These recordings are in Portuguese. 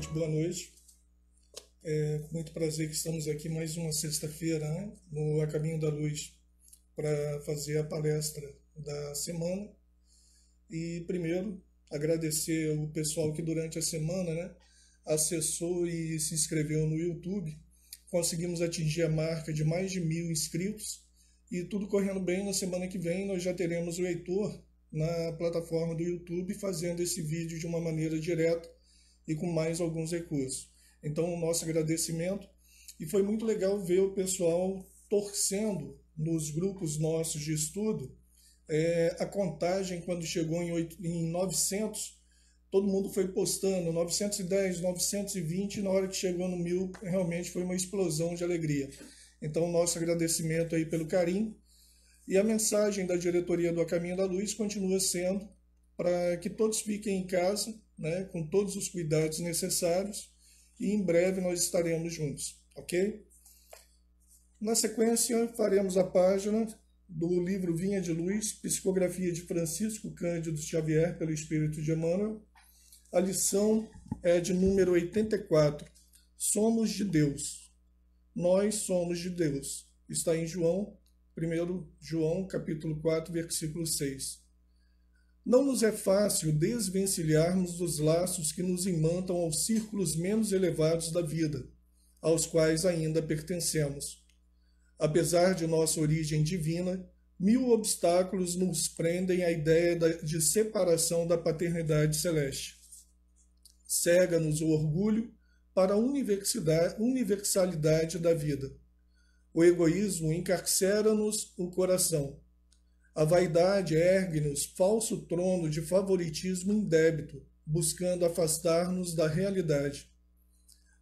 gente, boa noite. É com muito prazer que estamos aqui mais uma sexta-feira né, no A Caminho da Luz para fazer a palestra da semana. E primeiro agradecer o pessoal que durante a semana né, acessou e se inscreveu no YouTube. Conseguimos atingir a marca de mais de mil inscritos e tudo correndo bem. Na semana que vem nós já teremos o Heitor na plataforma do YouTube fazendo esse vídeo de uma maneira direta e com mais alguns recursos. Então, o nosso agradecimento. E foi muito legal ver o pessoal torcendo nos grupos nossos de estudo. É, a contagem, quando chegou em, 8, em 900, todo mundo foi postando 910, 920, e na hora que chegou no mil, realmente foi uma explosão de alegria. Então, nosso agradecimento aí pelo carinho e a mensagem da diretoria do A Caminho da Luz continua sendo para que todos fiquem em casa, né, com todos os cuidados necessários, e em breve nós estaremos juntos, ok? Na sequência, faremos a página do livro Vinha de Luz, Psicografia de Francisco Cândido Xavier, pelo Espírito de Emmanuel. A lição é de número 84. Somos de Deus. Nós somos de Deus. Está em João 1 João capítulo 4, versículo 6. Não nos é fácil desvencilharmos dos laços que nos imantam aos círculos menos elevados da vida, aos quais ainda pertencemos. Apesar de nossa origem divina, mil obstáculos nos prendem à ideia de separação da paternidade celeste. Cega-nos o orgulho para a universalidade da vida o egoísmo encarcera-nos o coração. A vaidade ergue-nos falso trono de favoritismo indébito, buscando afastar-nos da realidade.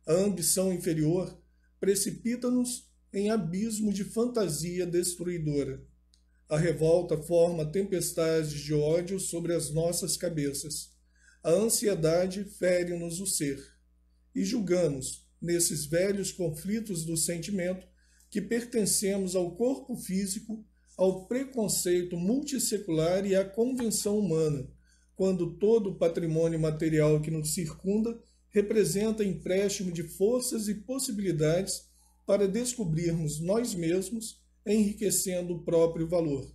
A ambição inferior precipita-nos em abismo de fantasia destruidora. A revolta forma tempestades de ódio sobre as nossas cabeças. A ansiedade fere-nos o ser. E julgamos, nesses velhos conflitos do sentimento, que pertencemos ao corpo físico, ao preconceito multissecular e à convenção humana, quando todo o patrimônio material que nos circunda representa empréstimo de forças e possibilidades para descobrirmos nós mesmos, enriquecendo o próprio valor.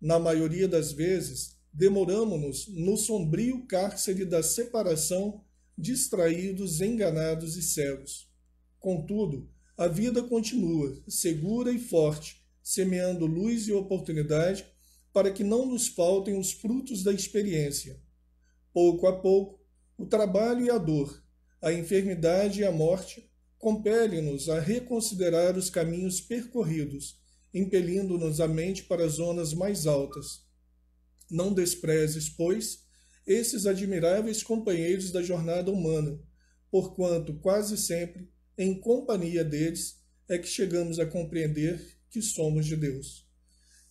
Na maioria das vezes, demoramos-nos no sombrio cárcere da separação, distraídos, enganados e cegos. Contudo, a vida continua, segura e forte, semeando luz e oportunidade para que não nos faltem os frutos da experiência. Pouco a pouco, o trabalho e a dor, a enfermidade e a morte compelem-nos a reconsiderar os caminhos percorridos, impelindo-nos a mente para zonas mais altas. Não desprezes, pois, esses admiráveis companheiros da jornada humana, porquanto quase sempre em companhia deles, é que chegamos a compreender que somos de Deus.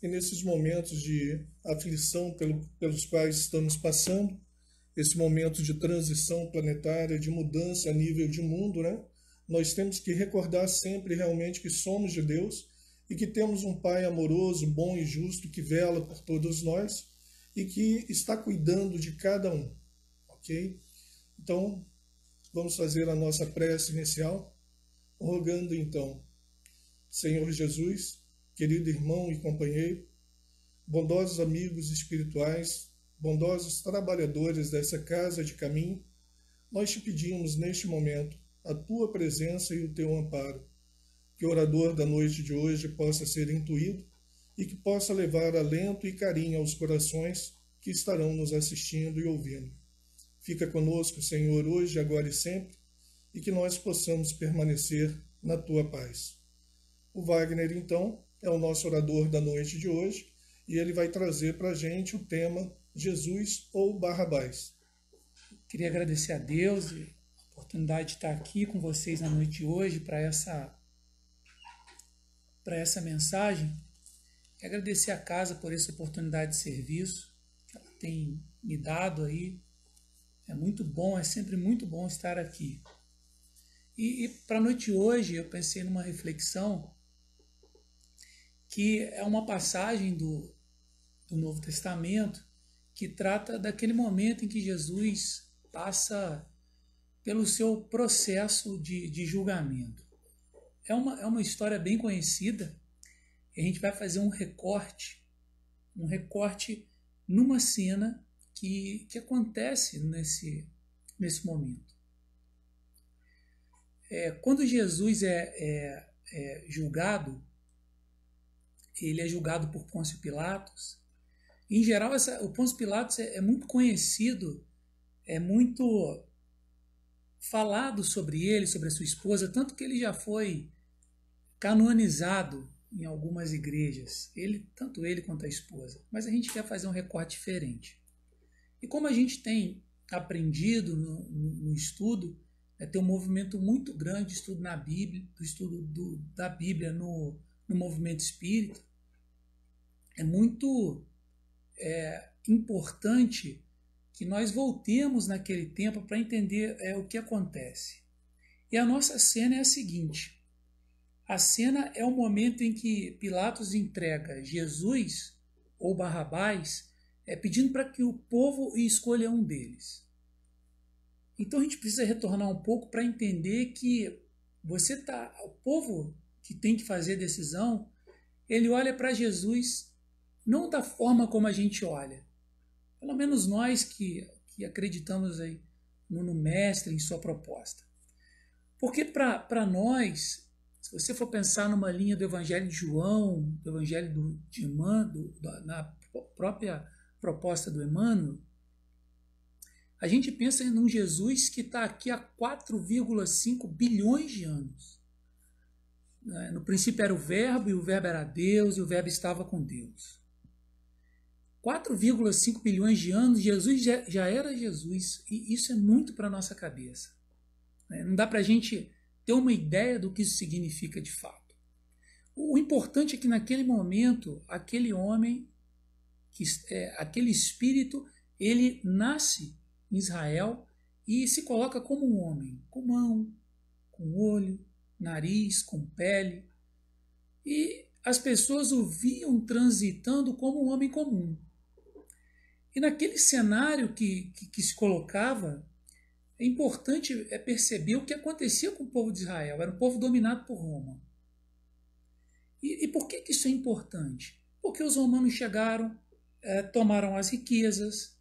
E nesses momentos de aflição pelo, pelos quais estamos passando, esse momento de transição planetária, de mudança a nível de mundo, né? Nós temos que recordar sempre realmente que somos de Deus e que temos um Pai amoroso, bom e justo que vela por todos nós e que está cuidando de cada um, ok? Então, vamos fazer a nossa prece inicial rogando então, Senhor Jesus, querido irmão e companheiro, bondosos amigos espirituais, bondosos trabalhadores dessa casa de caminho, nós te pedimos neste momento a tua presença e o teu amparo, que o orador da noite de hoje possa ser intuído e que possa levar alento e carinho aos corações que estarão nos assistindo e ouvindo. Fica conosco, Senhor, hoje, agora e sempre e que nós possamos permanecer na tua paz. O Wagner, então, é o nosso orador da noite de hoje e ele vai trazer para a gente o tema Jesus ou Barrabás. Queria agradecer a Deus a oportunidade de estar aqui com vocês na noite de hoje para essa essa mensagem. E agradecer a casa por essa oportunidade de serviço que ela tem me dado aí. É muito bom, é sempre muito bom estar aqui. E, e para a noite de hoje eu pensei numa reflexão que é uma passagem do, do Novo Testamento que trata daquele momento em que Jesus passa pelo seu processo de, de julgamento. É uma, é uma história bem conhecida. E a gente vai fazer um recorte, um recorte numa cena que, que acontece nesse, nesse momento. É, quando Jesus é, é, é, julgado, ele é julgado por Pôncio Pilatos. Em geral, essa, o Pôncio Pilatos é, é muito conhecido, é muito falado sobre ele, sobre a sua esposa, tanto que ele já foi canonizado em algumas igrejas, ele, tanto ele quanto a esposa. Mas a gente quer fazer um recorte diferente. E como a gente tem aprendido no, no, no estudo, é, tem um movimento muito grande de estudo na Bíblia, do estudo do, da Bíblia no, no movimento espírita, é muito é, importante que nós voltemos naquele tempo para entender é, o que acontece. E a nossa cena é a seguinte: a cena é o momento em que Pilatos entrega Jesus ou Barrabás, é, pedindo para que o povo escolha um deles. Então a gente precisa retornar um pouco para entender que você tá, o povo que tem que fazer decisão, ele olha para Jesus não da forma como a gente olha, pelo menos nós que, que acreditamos aí no, no mestre, em sua proposta. Porque para nós, se você for pensar numa linha do Evangelho de João, do Evangelho do, de Emmanuel, do, na própria proposta do Emmanuel, a gente pensa em um Jesus que está aqui há 4,5 bilhões de anos. Né? No princípio era o Verbo, e o Verbo era Deus, e o Verbo estava com Deus. 4,5 bilhões de anos, Jesus já, era Jesus. E isso é muito para a nossa cabeça. Né? Não dá para a gente ter uma ideia do que isso significa de fato. O importante é que naquele momento, aquele homem, é, aquele espírito, ele nasce em Israel e se coloca como um homem, com mão, com olho, nariz, com pele. E as pessoas o viam transitando como um homem comum. E naquele cenário que, que, que se colocava, é importante é perceber o que acontecia com o povo de Israel. Era um povo dominado por Roma. E, e por que, que isso é importante? Porque os romanos chegaram, é, tomaram as riquezas,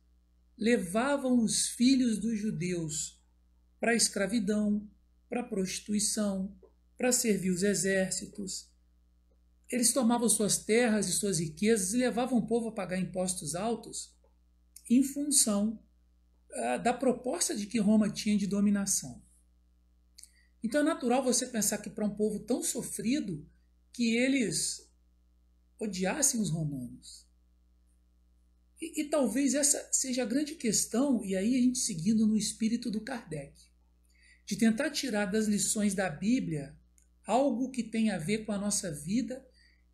levavam os filhos dos judeus para a escravidão, para a prostituição, para servir os exércitos. Eles tomavam suas terras e suas riquezas e levavam o povo a pagar impostos altos em função uh, da proposta de que Roma tinha de dominação. Então é natural você pensar que para um povo tão sofrido que eles odiassem os romanos. E, e, talvez essa seja a grande questão, e aí a gente seguindo no espírito do Kardec, de tentar tirar das lições da Bíblia algo que tem a ver com a nossa vida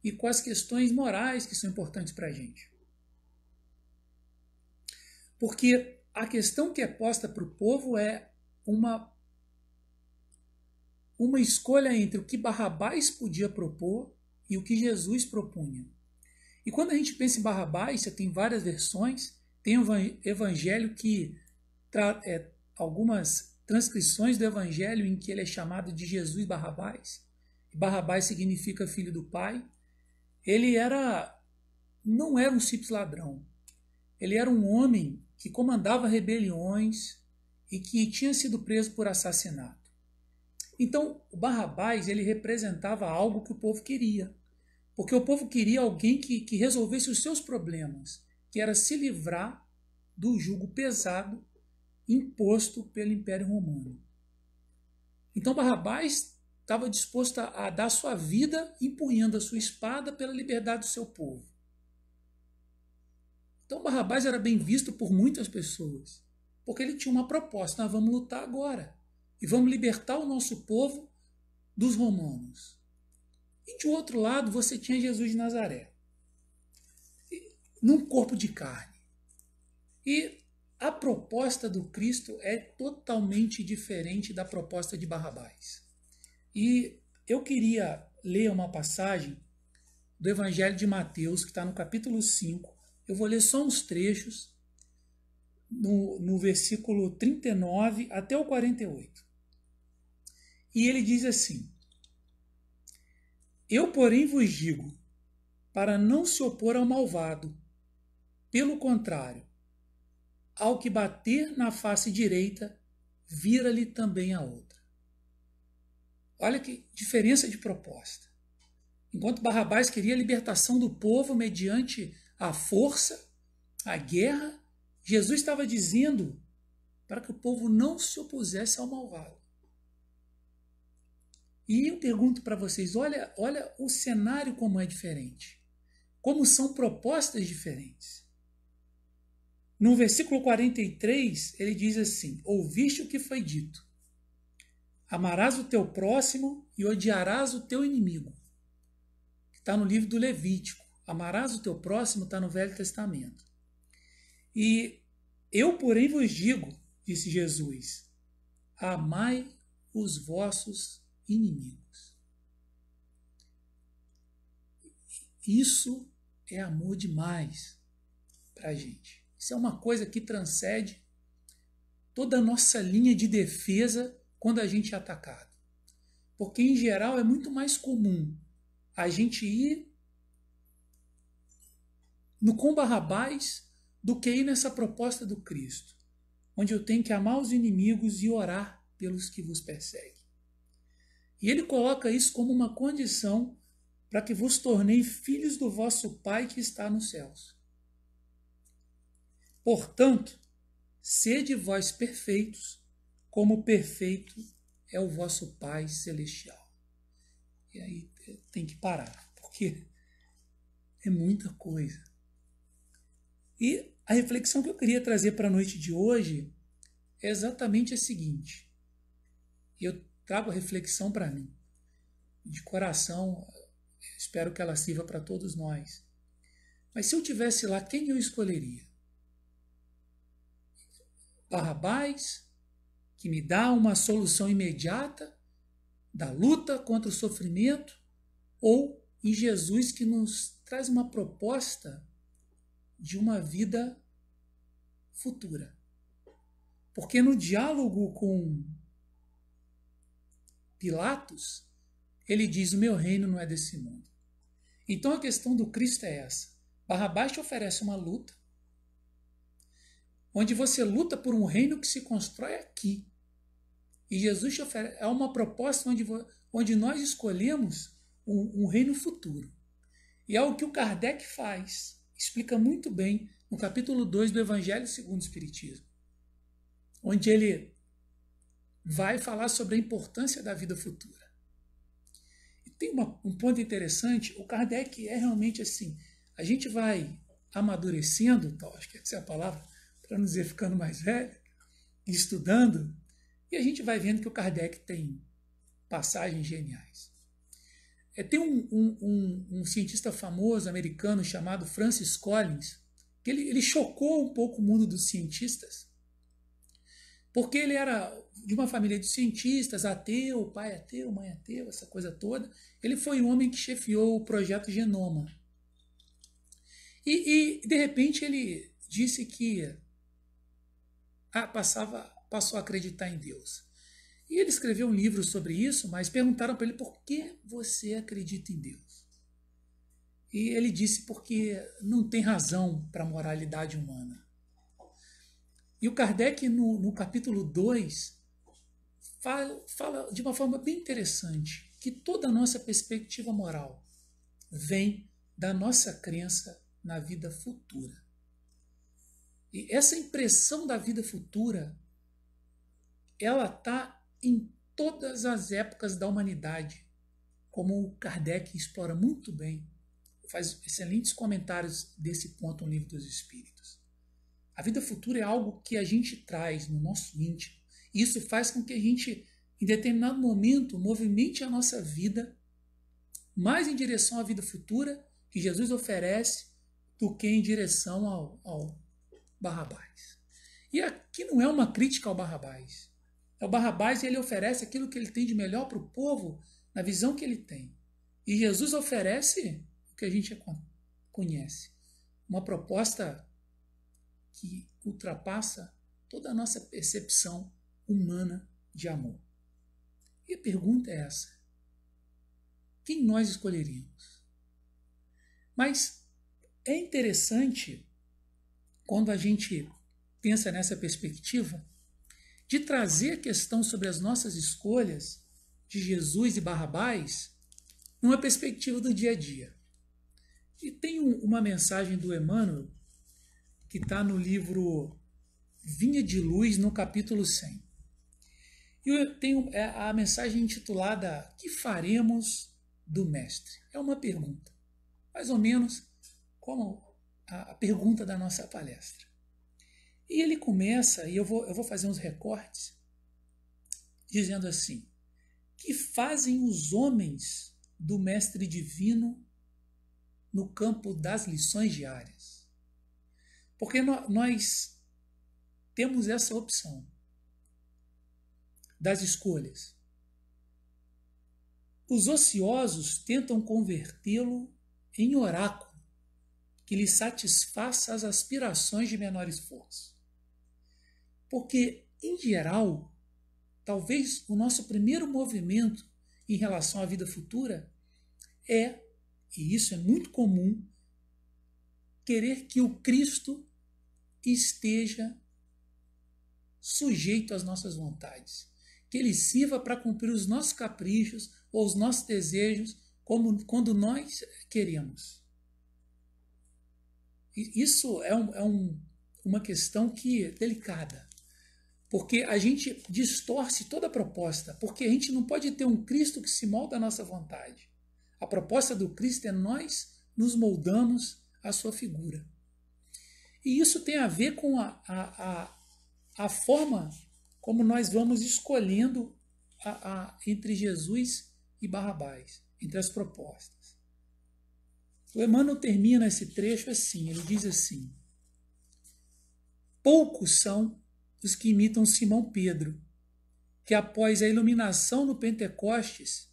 e com as questões morais que são importantes para a gente. Porque a questão que é posta para o povo é uma, uma escolha entre o que Barrabás podia propor e o que Jesus propunha. E quando a gente pensa em Barrabás, você tem várias versões, tem o evangelho que é, algumas transcrições do evangelho em que ele é chamado de Jesus Barrabás. Barrabás significa filho do pai. Ele era não era um simples ladrão. Ele era um homem que comandava rebeliões e que tinha sido preso por assassinato. Então, o Barrabás ele representava algo que o povo queria, porque o povo queria alguém que, que resolvesse os seus problemas, que era se livrar do jugo pesado imposto pelo Império Romano. Então, Barrabás estava disposto a, dar sua vida empunhando a sua espada pela liberdade do seu povo. Então Barrabás era bem visto por muitas pessoas, porque ele tinha uma proposta: nós vamos lutar agora e vamos libertar o nosso povo dos romanos. E de outro lado, você tinha Jesus de Nazaré, num corpo de carne. E a proposta do Cristo é totalmente diferente da proposta de Barrabás. E eu queria ler uma passagem do Evangelho de Mateus, que está no capítulo 5, eu vou ler só uns trechos, no, no versículo 39 até o 48. E ele diz assim: Eu, porém, vos digo, para não se opor ao malvado, pelo contrário, ao que bater na face direita, vira-lhe também a outra. Olha que diferença de proposta. Enquanto Barrabás queria a libertação do povo mediante a força, a guerra, Jesus estava dizendo para que o povo não se opusesse ao malvado. E eu pergunto para vocês, olha, olha o cenário como é diferente. Como são propostas diferentes. No versículo 43, ele diz assim: Ouviste o que foi dito. Amarás o teu próximo e odiarás o teu inimigo. Está no livro do Levítico. Amarás o teu próximo está no Velho Testamento. E eu, porém, vos digo, disse Jesus, amai os vossos inimigos. Isso é amor demais para a gente. Isso é uma coisa que transcende toda a nossa linha de defesa quando a gente é atacado. Porque, em geral, é muito mais comum a gente ir no com Barrabás do que ir nessa proposta do Cristo, onde eu tenho que amar os inimigos e orar pelos que vos perseguem. E ele coloca isso como uma condição para que vos tornei filhos do vosso Pai que está nos céus. Portanto, sede vós perfeitos, como perfeito é o vosso Pai celestial. E aí tem que parar, porque é muita coisa. E a reflexão que eu queria trazer para a noite de hoje é exatamente a seguinte. Eu trago a reflexão para mim. De coração, espero que ela sirva para todos nós. Mas se eu tivesse lá, quem eu escolheria? Barrabás, que me dá uma solução imediata da luta contra o sofrimento, ou em Jesus, que nos traz uma proposta de uma vida futura. Porque no diálogo com Pilatos, ele diz: O meu reino não é desse mundo. Então a questão do Cristo é essa. Barrabás te oferece uma luta, onde você luta por um reino que se constrói aqui. E Jesus te oferece, é uma proposta onde, onde nós escolhemos um, um reino futuro. E é o que o Kardec faz explica muito bem no capítulo 2 do Evangelho segundo o Espiritismo, onde ele vai falar sobre a importância da vida futura. E tem uma, um ponto interessante, o Kardec é realmente assim, a gente vai amadurecendo, tal, acho que essa é a palavra, para não dizer ficando mais velho, estudando, e a gente vai vendo que o Kardec tem passagens geniais. É, tem um, um, um, um, cientista famoso americano chamado Francis Collins, que ele, ele chocou um pouco o mundo dos cientistas, porque ele era de uma família de cientistas, ateu, pai ateu, mãe ateu, essa coisa toda. Ele foi o homem que chefiou o projeto Genoma. E, e de repente ele disse que ah, passava, passou a acreditar em Deus. E ele escreveu um livro sobre isso, mas perguntaram para ele por que você acredita em Deus. E ele disse porque não tem razão para a moralidade humana. E o Kardec, no, no capítulo 2, fala, fala de uma forma bem interessante que toda a nossa perspectiva moral vem da nossa crença na vida futura. E essa impressão da vida futura, ela está em todas as épocas da humanidade, como o Kardec explora muito bem, faz excelentes comentários desse ponto no Livro dos Espíritos. A vida futura é algo que a gente traz no nosso íntimo. Isso faz com que a gente, em determinado momento, movimente a nossa vida mais em direção à vida futura que Jesus oferece do que em direção ao, ao Barrabás. E aqui não é uma crítica ao Barrabás. É o Barrabás e ele oferece aquilo que ele tem de melhor para o povo, na visão que ele tem. E Jesus oferece o que a gente conhece. Uma proposta que ultrapassa toda a nossa percepção humana de amor. E a pergunta é essa: quem nós escolheríamos? Mas é interessante quando a gente pensa nessa perspectiva de trazer a questão sobre as nossas escolhas de Jesus e Barrabás numa perspectiva do dia a dia. E tem uma mensagem do Emmanuel que está no livro Vinha de Luz, no capítulo 100. E eu tenho é, a mensagem intitulada Que faremos do Mestre? É uma pergunta, mais ou menos como a pergunta da nossa palestra. E ele começa, e eu vou, eu vou fazer uns recortes, dizendo assim: Que fazem os homens do Mestre Divino no campo das lições diárias? Porque nós temos essa opção das escolhas. Os ociosos tentam convertê-lo em oráculo que lhe satisfaça as aspirações de menor esforço. Porque, em geral, talvez o nosso primeiro movimento em relação à vida futura é, e isso é muito comum, querer que o Cristo esteja sujeito às nossas vontades, que ele sirva para cumprir os nossos caprichos ou os nossos desejos como quando nós queremos. Isso é, um, é um, uma questão que é delicada. Porque a gente distorce toda a proposta, porque a gente não pode ter um Cristo que se molda à nossa vontade. A proposta do Cristo é nós nos moldamos à sua figura. E isso tem a ver com a, a, a, a forma como nós vamos escolhendo a, entre Jesus e Barrabás, entre as propostas. O Emmanuel termina esse trecho assim: ele diz assim: Poucos são os que imitam Simão Pedro, que após a iluminação no Pentecostes,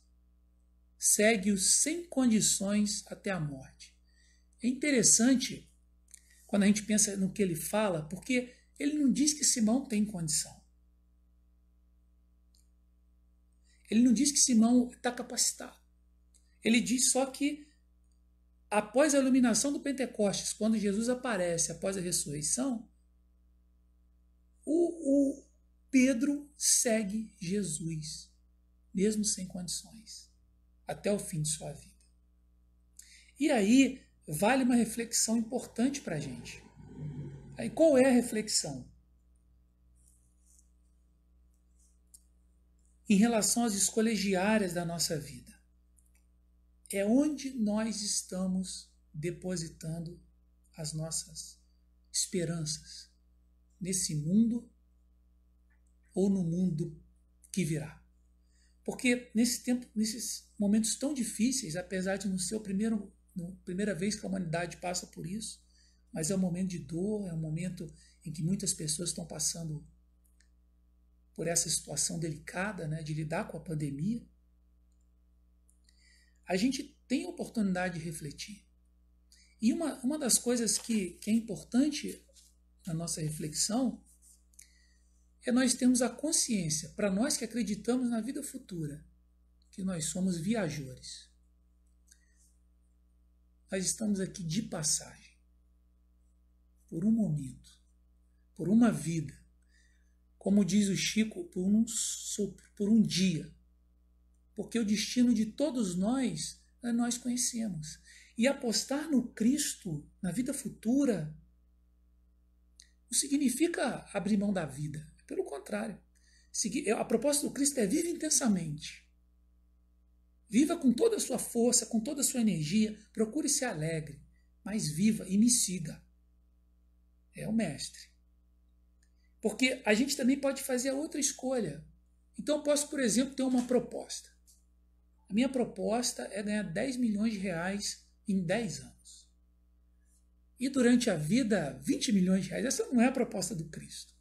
segue-o sem condições até a morte. É interessante quando a gente pensa no que ele fala, porque ele não diz que Simão tem condição. Ele não diz que Simão está capacitado. Ele diz só que após a iluminação do Pentecostes, quando Jesus aparece após a ressurreição, o, o Pedro segue Jesus, mesmo sem condições, até o fim de sua vida. E aí vale uma reflexão importante para a gente. Aí qual é a reflexão? Em relação às escolhas diárias da nossa vida. É onde nós estamos depositando as nossas esperanças nesse mundo ou no mundo que virá. Porque nesse tempo, nesses momentos tão difíceis, apesar de não ser a primeiro, primeira vez que a humanidade passa por isso, mas é um momento de dor, é um momento em que muitas pessoas estão passando por essa situação delicada né, de lidar com a pandemia. A gente tem oportunidade de refletir. E uma, uma das coisas que, que é importante na nossa reflexão é nós termos a consciência, para nós que acreditamos na vida futura, que nós somos viajores. Nós estamos aqui de passagem, por um momento, por uma vida, como diz o Chico, por um sopro, por um dia. Porque o destino de todos nós, nós conhecemos. E apostar no Cristo, na vida futura, não significa abrir mão da vida. Pelo contrário. A proposta do Cristo é viva intensamente. Viva com toda a sua força, com toda a sua energia. Procure ser alegre, mas viva e me siga. É o Mestre. Porque a gente também pode fazer a outra escolha. Então eu posso, por exemplo, ter uma proposta. A minha proposta é ganhar 10 milhões de reais em 10 anos e durante a vida 20 milhões de reais. Essa não é a proposta do Cristo.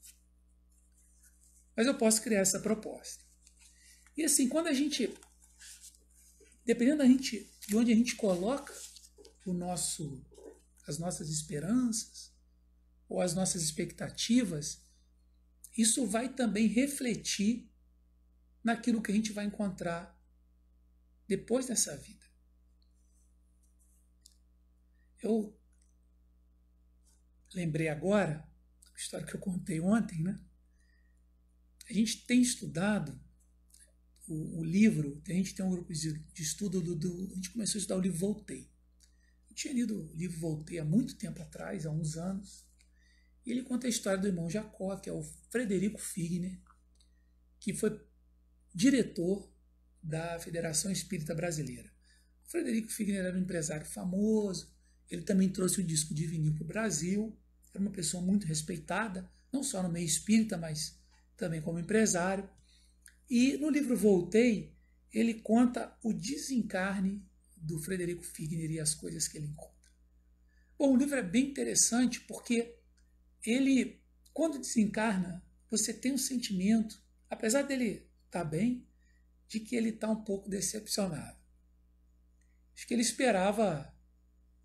Mas eu posso criar essa proposta. E assim, quando a gente, dependendo da gente, de onde a gente coloca o nosso, as nossas esperanças, ou as nossas expectativas, isso vai também refletir naquilo que a gente vai encontrar depois dessa vida. Eu lembrei agora, a história que eu contei ontem, né? A gente tem estudado o, o livro, a gente tem um grupo de, de estudo do, do, A gente começou a estudar o livro Voltei. Eu tinha lido o livro Voltei há muito tempo atrás, há uns anos. E ele conta a história do irmão Jacó, que é o Frederico Figner, que foi diretor da Federação Espírita Brasileira. O Frederico Figner era um empresário famoso, ele também trouxe o disco de vinil para o Brasil, era uma pessoa muito respeitada, não só no meio espírita, mas também como empresário. E no livro Voltei, ele conta o desencarne do Frederico Figner e as coisas que ele encontra. Bom, o livro é bem interessante porque ele, quando desencarna, você tem um sentimento, apesar dele estar tá bem, de que ele está um pouco decepcionado. Acho que ele esperava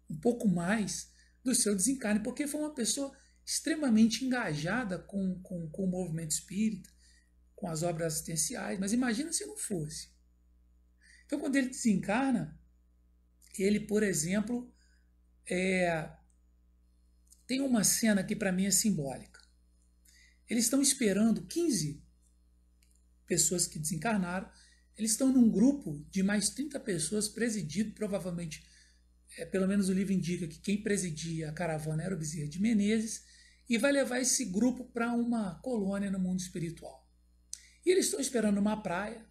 um pouco mais do seu desencarne, porque foi uma pessoa extremamente engajada com, com, com o movimento espírita, com as obras assistenciais, mas imagina se não fosse. Então, quando ele desencarna, ele, por exemplo, é, tem uma cena que para mim é simbólica. Eles estão esperando 15 pessoas que desencarnaram, eles estão num grupo de mais 30 pessoas, presidido, provavelmente, é, pelo menos o livro indica que quem presidia a caravana era o Bezerra de Menezes, e vai levar esse grupo para uma colônia no mundo espiritual. E eles estão esperando uma praia,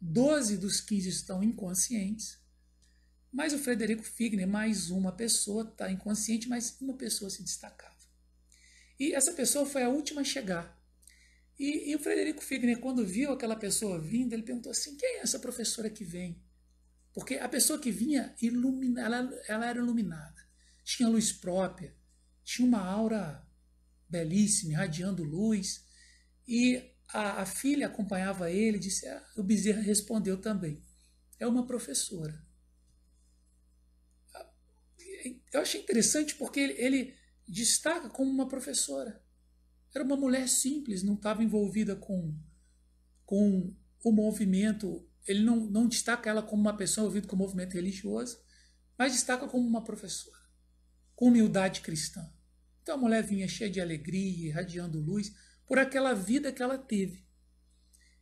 12 dos 15 estão inconscientes, mas o Frederico Figner, mais uma pessoa, está inconsciente, mas uma pessoa se destacava. E essa pessoa foi a última a chegar. E, e o Frederico Figner, quando viu aquela pessoa vindo, ele perguntou assim: quem é essa professora que vem? Porque a pessoa que vinha, ilumina, ela, ela era iluminada, tinha luz própria, tinha uma aura belíssima, irradiando luz. E a, a filha acompanhava ele, disse, ah, o Bezerra respondeu também. É uma professora. Eu achei interessante porque ele, ele destaca como uma professora. Era uma mulher simples, não estava envolvida com, com o movimento. Ele não, não destaca ela como uma pessoa envolvida com o movimento religioso, mas destaca como uma professora, com humildade cristã. Então a mulher vinha cheia de alegria, irradiando luz por aquela vida que ela teve.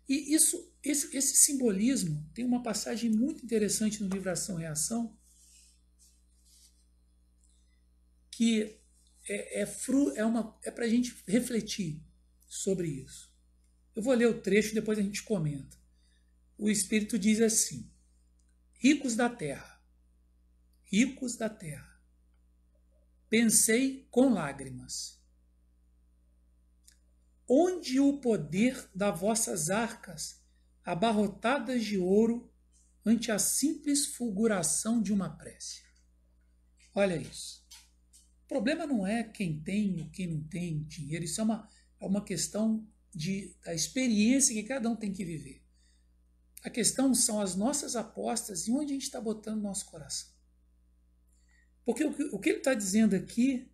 E isso, esse, esse simbolismo tem uma passagem muito interessante no livro Ação Reação, que é, é, fru, é, uma, é para a gente refletir sobre isso. Eu vou ler o trecho depois a gente comenta. O Espírito diz assim: Ricos da terra, ricos da terra, pensei com lágrimas onde o poder das vossas arcas, abarrotadas de ouro, ante a simples fulguração de uma prece. Olha isso. Problema não é quem tem ou quem não tem dinheiro, isso é uma, é uma questão de, da experiência que cada um tem que viver. A questão são as nossas apostas e onde a gente está botando nosso coração. Porque o que, o que ele está dizendo aqui,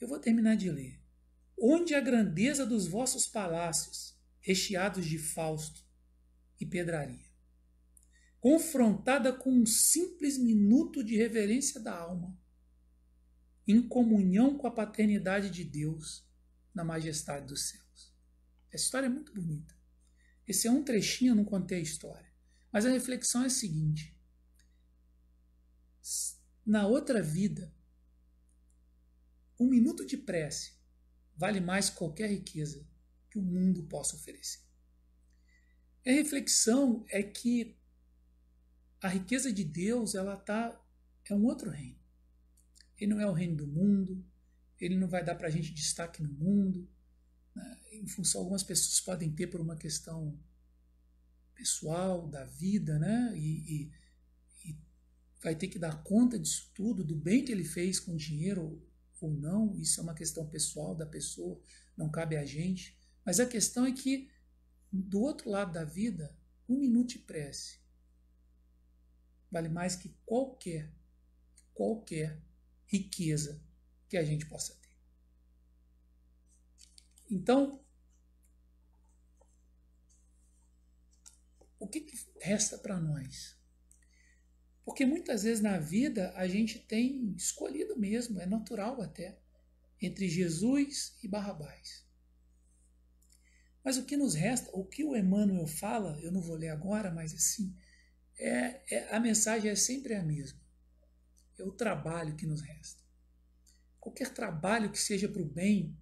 eu vou terminar de ler. Onde a grandeza dos vossos palácios, recheados de fausto e pedraria, confrontada com um simples minuto de reverência da alma, em comunhão com a paternidade de Deus na majestade dos céus. Essa história é muito bonita. Esse é um trechinho, eu não contei a história. Mas a reflexão é a seguinte: na outra vida, um minuto de prece vale mais qualquer riqueza que o mundo possa oferecer. A reflexão é que a riqueza de Deus ela tá é um outro reino. Ele não é o reino do mundo. Ele não vai dar para a gente destaque no mundo. Né? Em função algumas pessoas podem ter por uma questão pessoal da vida, né? E, e, e vai ter que dar conta disso tudo, do bem que ele fez com o dinheiro ou não, isso é uma questão pessoal da pessoa, não cabe a gente. Mas a questão é que, do outro lado da vida, um minuto de prece vale mais que qualquer, qualquer riqueza que a gente possa ter. Então, o que, que resta para nós? Porque muitas vezes na vida a gente tem escolhido mesmo, é natural até, entre Jesus e Barrabás. Mas o que nos resta, o que o Emmanuel fala, eu não vou ler agora, mas assim, é, é, a mensagem é sempre a mesma. É o trabalho que nos resta. Qualquer trabalho que seja para o bem,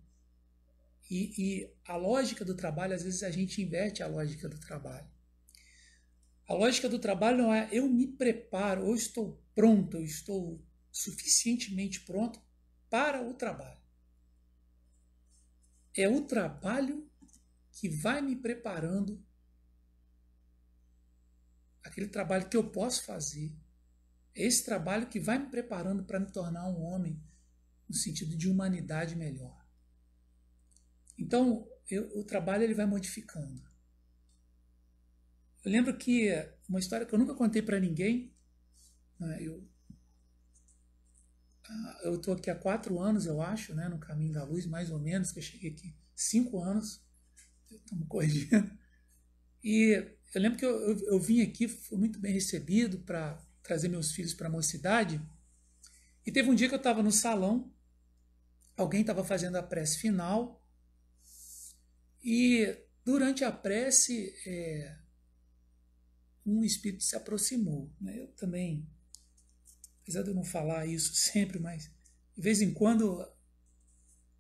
e, e a lógica do trabalho, às vezes a gente inverte a lógica do trabalho. A lógica do trabalho não é eu me preparo, eu estou pronto, eu estou suficientemente pronto para o trabalho. É o trabalho que vai me preparando aquele trabalho que eu posso fazer. Esse trabalho que vai me preparando para me tornar um homem no sentido de humanidade melhor. Então, eu, o trabalho ele vai modificando. Eu lembro que uma história que eu nunca contei para ninguém, né, eu ah, eu estou aqui há quatro anos, eu acho, né, no caminho da luz, mais ou menos, que eu cheguei aqui cinco anos, estamos corrigindo. E eu lembro que eu, eu, eu vim aqui, fui muito bem recebido para trazer meus filhos para a mocidade. E teve um dia que eu estava no salão, alguém estava fazendo a prece final, e durante a prece, é, um espírito se aproximou. Né? Eu também, apesar de eu não falar isso sempre, mas de vez em quando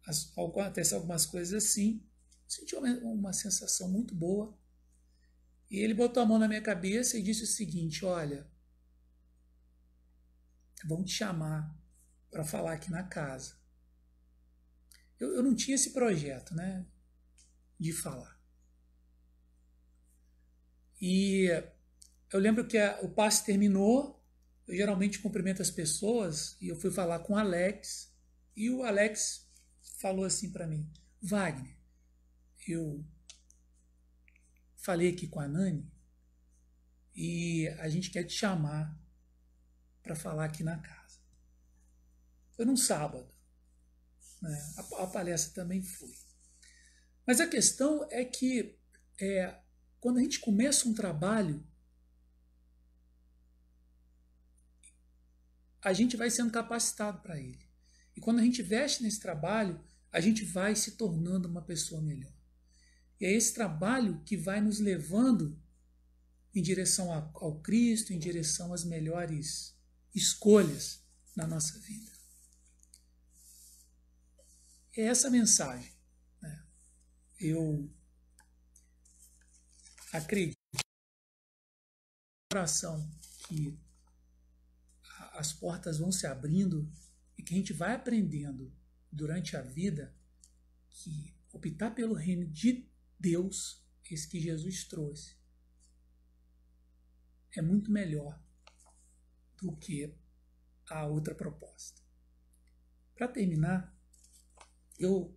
as, acontece algumas coisas assim, senti uma, uma sensação muito boa. E ele botou a mão na minha cabeça e disse o seguinte: Olha, vão te chamar para falar aqui na casa. Eu, eu não tinha esse projeto, né? De falar. E eu lembro que a, o passe terminou, eu geralmente cumprimento as pessoas e eu fui falar com o Alex e o Alex falou assim para mim: Wagner, eu falei aqui com a Nani e a gente quer te chamar para falar aqui na casa. Foi num sábado. Né? A, a, palestra também foi. Mas a questão é que é, quando a gente começa um trabalho, a gente vai sendo capacitado para ele. E quando a gente veste nesse trabalho, a gente vai se tornando uma pessoa melhor. E é esse trabalho que vai nos levando em direção ao Cristo, em direção às melhores escolhas na nossa vida. É essa mensagem. Né? Eu acredito coração que as portas vão se abrindo e que a gente vai aprendendo durante a vida que optar pelo reino de Deus, esse que Jesus trouxe, é muito melhor do que a outra proposta. Para terminar, eu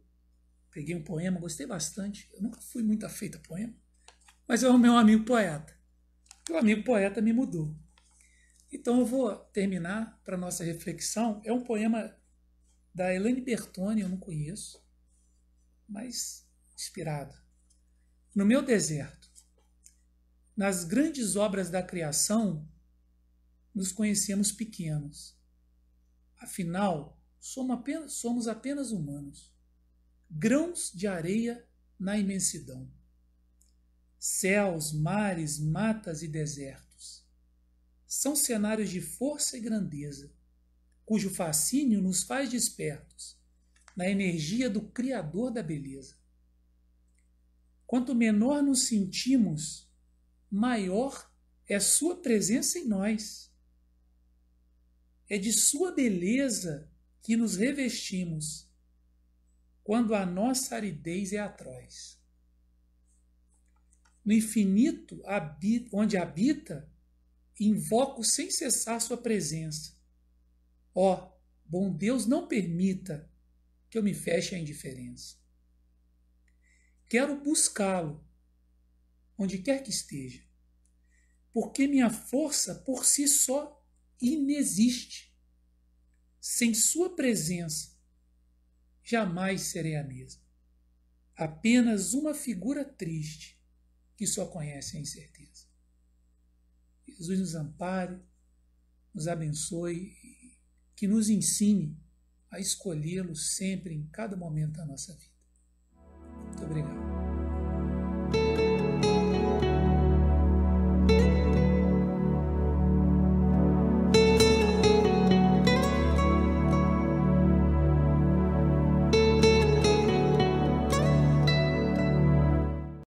peguei um poema, gostei bastante. Eu nunca fui muito afeito a poema, mas é o meu amigo poeta. O amigo poeta me mudou. Então eu vou terminar para nossa reflexão. É um poema da Elaine Bertoni, eu não conheço, mas inspirado. No meu deserto, nas grandes obras da criação, nos conhecemos pequenos. Afinal, somos apenas, humanos, grãos de areia na imensidão. Céus, mares, matas e desertos são cenários de força e grandeza, cujo fascínio nos faz despertos na energia do Criador da beleza. Quanto menor nos sentimos, maior é Sua presença em nós. É de Sua beleza que nos revestimos, quando a nossa aridez é atroz. No infinito onde habita, invoco sem cessar Sua presença. Ó, oh, bom Deus, não permita que eu me feche à indiferença. Quero buscá-lo, onde quer que esteja, porque minha força por si só inexiste. Sem Sua presença, jamais serei a mesma. apenas uma figura triste que só conhece a incerteza. Jesus nos ampare, nos abençoe, que nos ensine a escolhê-lo sempre em cada momento da nossa vida. Muito obrigado.